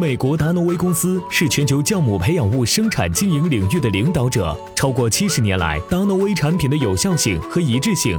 美国达诺威公司是全球酵母培养物生产经营领域的领导者。超过七十年来，达诺威产品的有效性和一致性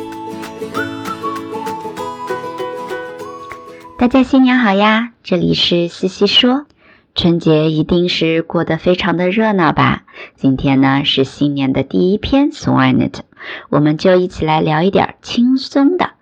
大家新年好呀！这里是西西说，春节一定是过得非常的热闹吧？今天呢是新年的第一篇 Swinet，我们就一起来聊一点轻松的，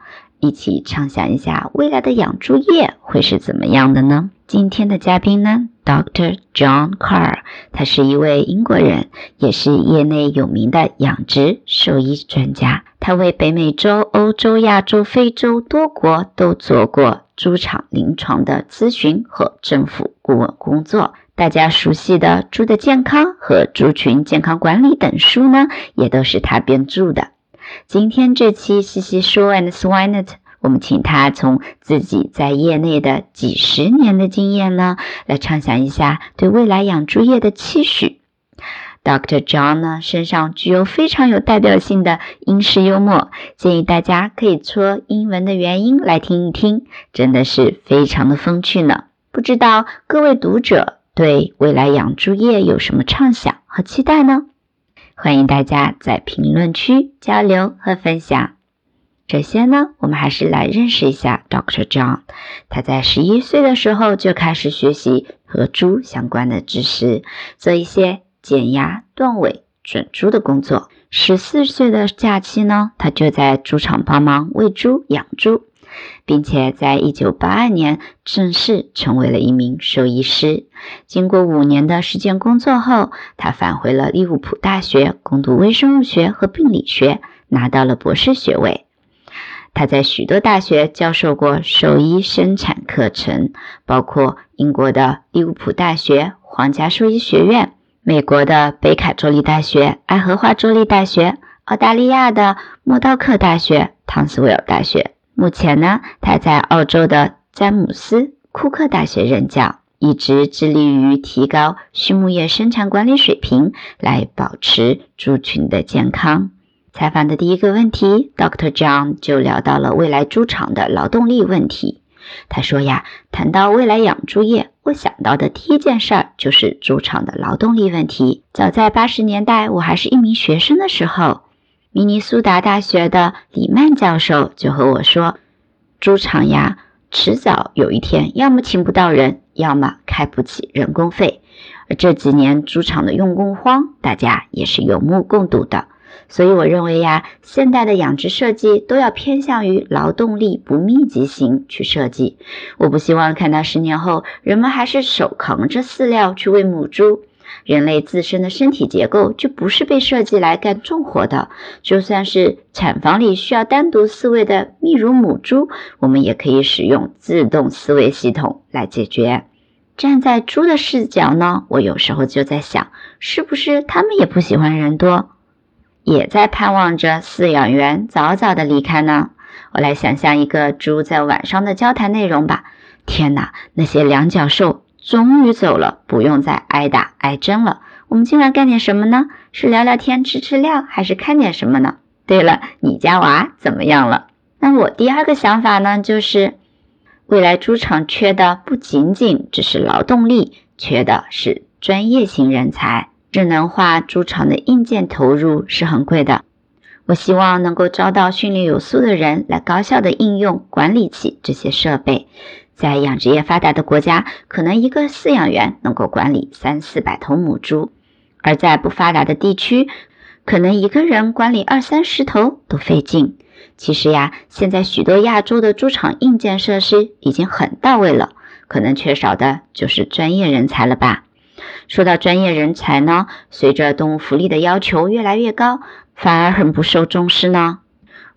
一起畅想一下未来的养猪业会是怎么样的呢？今天的嘉宾呢，Dr. John Carr，他是一位英国人，也是业内有名的养殖兽医专家，他为北美洲、欧洲、亚洲、非洲多国都做过。猪场临床的咨询和政府顾问工作，大家熟悉的《猪的健康》和《猪群健康管理》等书呢，也都是他编著的。今天这期西西说 and Swinet，我们请他从自己在业内的几十年的经验呢，来畅想一下对未来养猪业的期许。Dr. John 呢，身上具有非常有代表性的英式幽默，建议大家可以戳英文的元音来听一听，真的是非常的风趣呢。不知道各位读者对未来养猪业有什么畅想和期待呢？欢迎大家在评论区交流和分享。首先呢，我们还是来认识一下 Dr. John。他在十一岁的时候就开始学习和猪相关的知识，做一些。剪牙、断尾、准猪的工作。十四岁的假期呢，他就在猪场帮忙喂猪、养猪，并且在一九八二年正式成为了一名兽医师。经过五年的实践工作后，他返回了利物浦大学攻读微生物学和病理学，拿到了博士学位。他在许多大学教授过兽医生产课程，包括英国的利物浦大学皇家兽医学院。美国的北卡州立大学、爱荷华州立大学、澳大利亚的莫道克大学、汤斯维尔大学。目前呢，他在澳洲的詹姆斯库克大学任教，一直致力于提高畜牧业生产管理水平，来保持猪群的健康。采访的第一个问题，Dr. John 就聊到了未来猪场的劳动力问题。他说呀，谈到未来养猪业，我想到的第一件事儿就是猪场的劳动力问题。早在八十年代，我还是一名学生的时候，明尼苏达大学的李曼教授就和我说，猪场呀，迟早有一天，要么请不到人，要么开不起人工费。而这几年猪场的用工荒，大家也是有目共睹的。所以我认为呀，现代的养殖设计都要偏向于劳动力不密集型去设计。我不希望看到十年后，人们还是手扛着饲料去喂母猪，人类自身的身体结构就不是被设计来干重活的。就算是产房里需要单独饲喂的泌乳母猪，我们也可以使用自动饲喂系统来解决。站在猪的视角呢，我有时候就在想，是不是他们也不喜欢人多？也在盼望着饲养员早早的离开呢。我来想象一个猪在晚上的交谈内容吧。天哪，那些两脚兽终于走了，不用再挨打挨针了。我们今晚干点什么呢？是聊聊天、吃吃料，还是看点什么呢？对了，你家娃怎么样了？那我第二个想法呢，就是未来猪场缺的不仅仅只是劳动力，缺的是专业型人才。智能化猪场的硬件投入是很贵的，我希望能够招到训练有素的人来高效的应用管理起这些设备。在养殖业发达的国家，可能一个饲养员能够管理三四百头母猪；而在不发达的地区，可能一个人管理二三十头都费劲。其实呀，现在许多亚洲的猪场硬件设施已经很到位了，可能缺少的就是专业人才了吧。说到专业人才呢，随着动物福利的要求越来越高，反而很不受重视呢。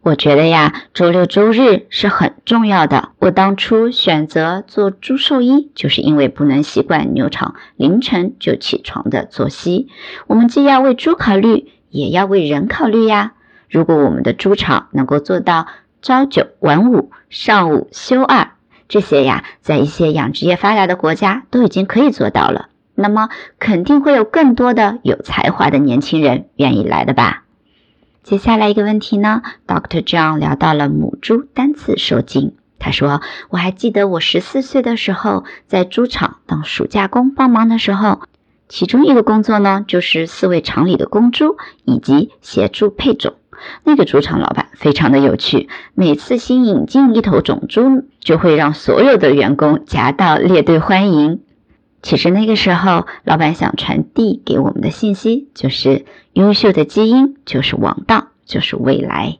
我觉得呀，周六周日是很重要的。我当初选择做猪兽医，就是因为不能习惯牛场凌晨就起床的作息。我们既要为猪考虑，也要为人考虑呀。如果我们的猪场能够做到朝九晚五、上午休二，这些呀，在一些养殖业发达的国家都已经可以做到了，那么肯定会有更多的有才华的年轻人愿意来的吧。接下来一个问题呢，Dr. John 聊到了母猪单次受精，他说：“我还记得我十四岁的时候在猪场当暑假工帮忙的时候。”其中一个工作呢，就是饲喂场里的公猪，以及协助配种。那个猪场老板非常的有趣，每次新引进一头种猪，就会让所有的员工夹道列队欢迎。其实那个时候，老板想传递给我们的信息就是：优秀的基因就是王道，就是未来。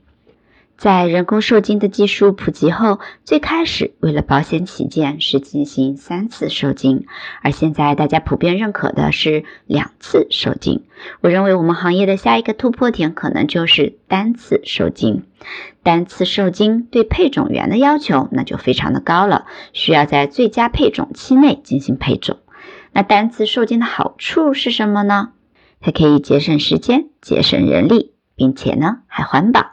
在人工受精的技术普及后，最开始为了保险起见是进行三次受精，而现在大家普遍认可的是两次受精。我认为我们行业的下一个突破点可能就是单次受精。单次受精对配种员的要求那就非常的高了，需要在最佳配种期内进行配种。那单次受精的好处是什么呢？它可以节省时间、节省人力，并且呢还环保。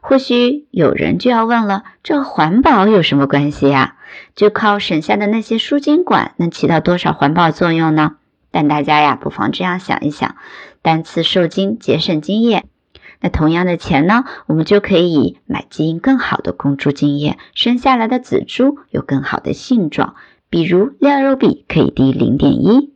或许有人就要问了，这环保有什么关系呀？就靠省下的那些输精管，能起到多少环保作用呢？但大家呀，不妨这样想一想：单次受精节省精液，那同样的钱呢，我们就可以买基因更好的公猪精液，生下来的仔猪有更好的性状，比如料肉比可以低零点一。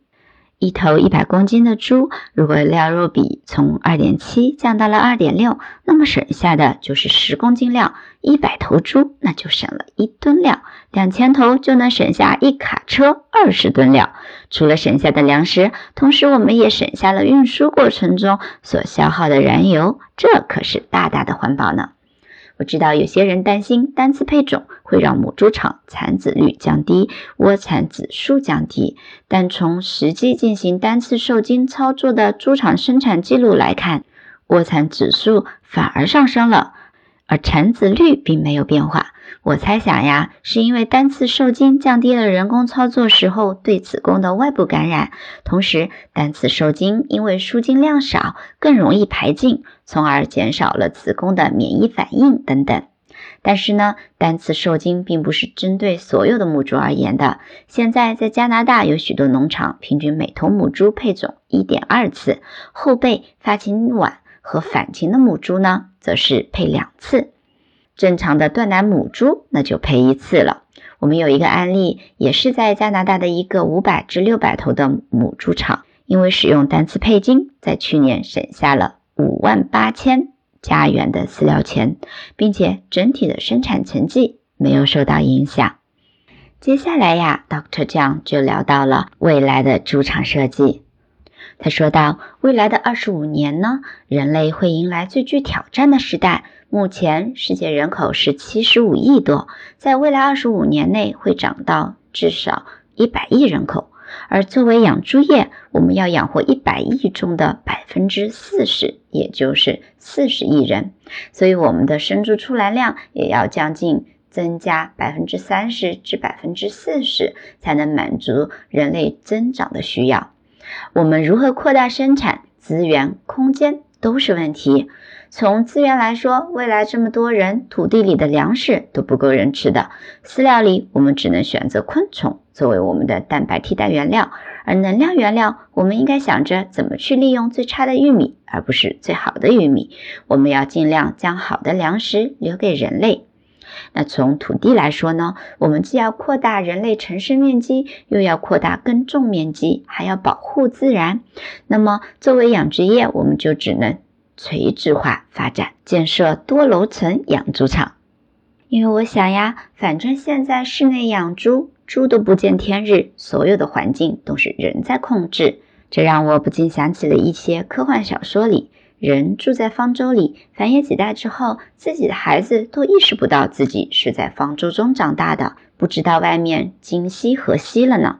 一头一百公斤的猪，如果料肉比从二点七降到了二点六，那么省下的就是十公斤料。一百头猪，那就省了一吨料。两千头就能省下一卡车二十吨料。除了省下的粮食，同时我们也省下了运输过程中所消耗的燃油，这可是大大的环保呢。我知道有些人担心单次配种会让母猪场产子率降低，窝产子数降低。但从实际进行单次受精操作的猪场生产记录来看，窝产指数反而上升了，而产子率并没有变化。我猜想呀，是因为单次受精降低了人工操作时候对子宫的外部感染，同时单次受精因为输精量少，更容易排尽，从而减少了子宫的免疫反应等等。但是呢，单次受精并不是针对所有的母猪而言的。现在在加拿大有许多农场，平均每头母猪配种一点二次，后备发情晚和反情的母猪呢，则是配两次。正常的断奶母猪那就配一次了。我们有一个案例，也是在加拿大的一个五百至六百头的母猪场，因为使用单次配精，在去年省下了五万八千家园的饲料钱，并且整体的生产成绩没有受到影响。接下来呀，Doctor 酱就聊到了未来的猪场设计。他说到，未来的二十五年呢，人类会迎来最具挑战的时代。目前世界人口是七十五亿多，在未来二十五年内会涨到至少一百亿人口。而作为养猪业，我们要养活一百亿中的百分之四十，也就是四十亿人，所以我们的生猪出栏量也要将近增加百分之三十至百分之四十，才能满足人类增长的需要。我们如何扩大生产？资源、空间都是问题。从资源来说，未来这么多人，土地里的粮食都不够人吃的。饲料里，我们只能选择昆虫作为我们的蛋白替代原料。而能量原料，我们应该想着怎么去利用最差的玉米，而不是最好的玉米。我们要尽量将好的粮食留给人类。那从土地来说呢，我们既要扩大人类城市面积，又要扩大耕种面积，还要保护自然。那么作为养殖业，我们就只能垂直化发展，建设多楼层养猪场。因为我想呀，反正现在室内养猪，猪都不见天日，所有的环境都是人在控制，这让我不禁想起了一些科幻小说里。人住在方舟里，繁衍几代之后，自己的孩子都意识不到自己是在方舟中长大的，不知道外面今夕何夕了呢。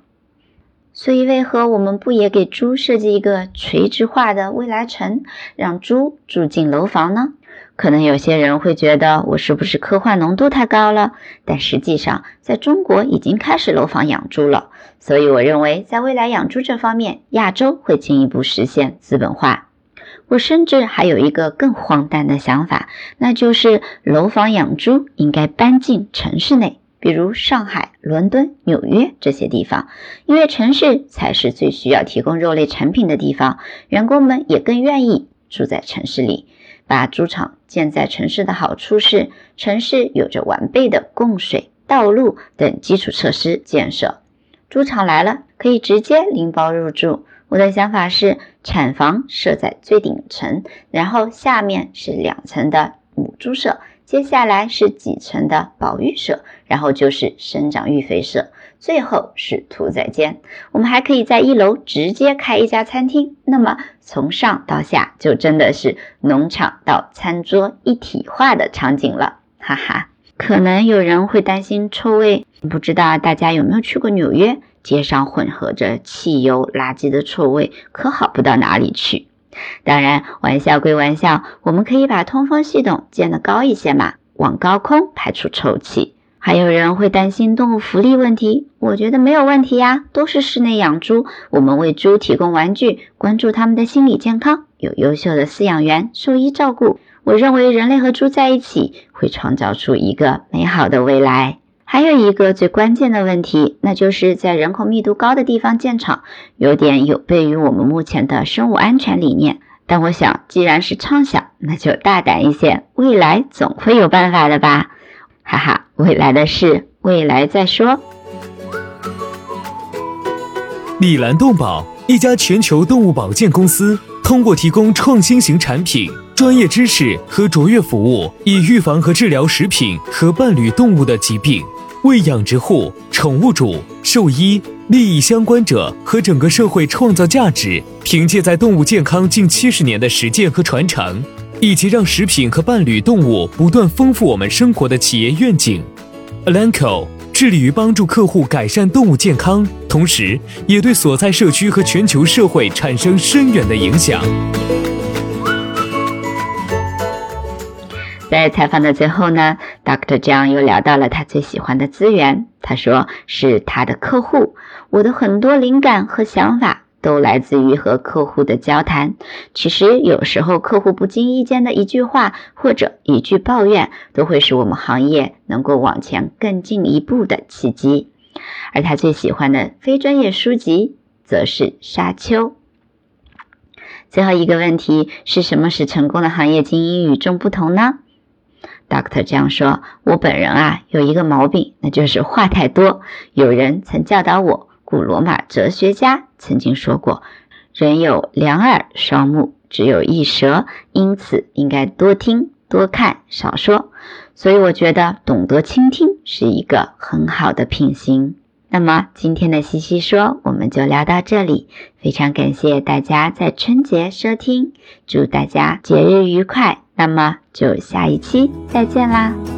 所以，为何我们不也给猪设计一个垂直化的未来城，让猪住进楼房呢？可能有些人会觉得我是不是科幻浓度太高了？但实际上，在中国已经开始楼房养猪了。所以，我认为在未来养猪这方面，亚洲会进一步实现资本化。我甚至还有一个更荒诞的想法，那就是楼房养猪应该搬进城市内，比如上海、伦敦、纽约这些地方，因为城市才是最需要提供肉类产品的地方，员工们也更愿意住在城市里。把猪场建在城市的好处是，城市有着完备的供水、道路等基础设施建设，猪场来了可以直接拎包入住。我的想法是，产房设在最顶层，然后下面是两层的母猪舍，接下来是几层的保育舍，然后就是生长育肥舍，最后是屠宰间。我们还可以在一楼直接开一家餐厅，那么从上到下就真的是农场到餐桌一体化的场景了，哈哈。可能有人会担心臭味，不知道大家有没有去过纽约？街上混合着汽油、垃圾的臭味，可好不到哪里去。当然，玩笑归玩笑，我们可以把通风系统建得高一些嘛，往高空排出臭气。还有人会担心动物福利问题，我觉得没有问题呀，都是室内养猪，我们为猪提供玩具，关注它们的心理健康，有优秀的饲养员、兽医照顾。我认为人类和猪在一起，会创造出一个美好的未来。还有一个最关键的问题，那就是在人口密度高的地方建厂，有点有悖于我们目前的生物安全理念。但我想，既然是畅想，那就大胆一些，未来总会有办法的吧？哈哈，未来的事，未来再说。米兰动保，一家全球动物保健公司，通过提供创新型产品。专业知识和卓越服务，以预防和治疗食品和伴侣动物的疾病，为养殖户、宠物主、兽医、利益相关者和整个社会创造价值。凭借在动物健康近七十年的实践和传承，以及让食品和伴侣动物不断丰富我们生活的企业愿景，Alanco 致力于帮助客户改善动物健康，同时也对所在社区和全球社会产生深远的影响。在采访的最后呢，Dr. 江又聊到了他最喜欢的资源。他说是他的客户。我的很多灵感和想法都来自于和客户的交谈。其实有时候客户不经意间的一句话或者一句抱怨，都会使我们行业能够往前更进一步的契机。而他最喜欢的非专业书籍则是《沙丘》。最后一个问题是什么使成功的行业精英与众不同呢？Doctor 这样说：“我本人啊，有一个毛病，那就是话太多。有人曾教导我，古罗马哲学家曾经说过，人有两耳双目，只有一舌，因此应该多听、多看、少说。所以我觉得懂得倾听是一个很好的品行。那么今天的西西说，我们就聊到这里。非常感谢大家在春节收听，祝大家节日愉快。”那么就下一期再见啦。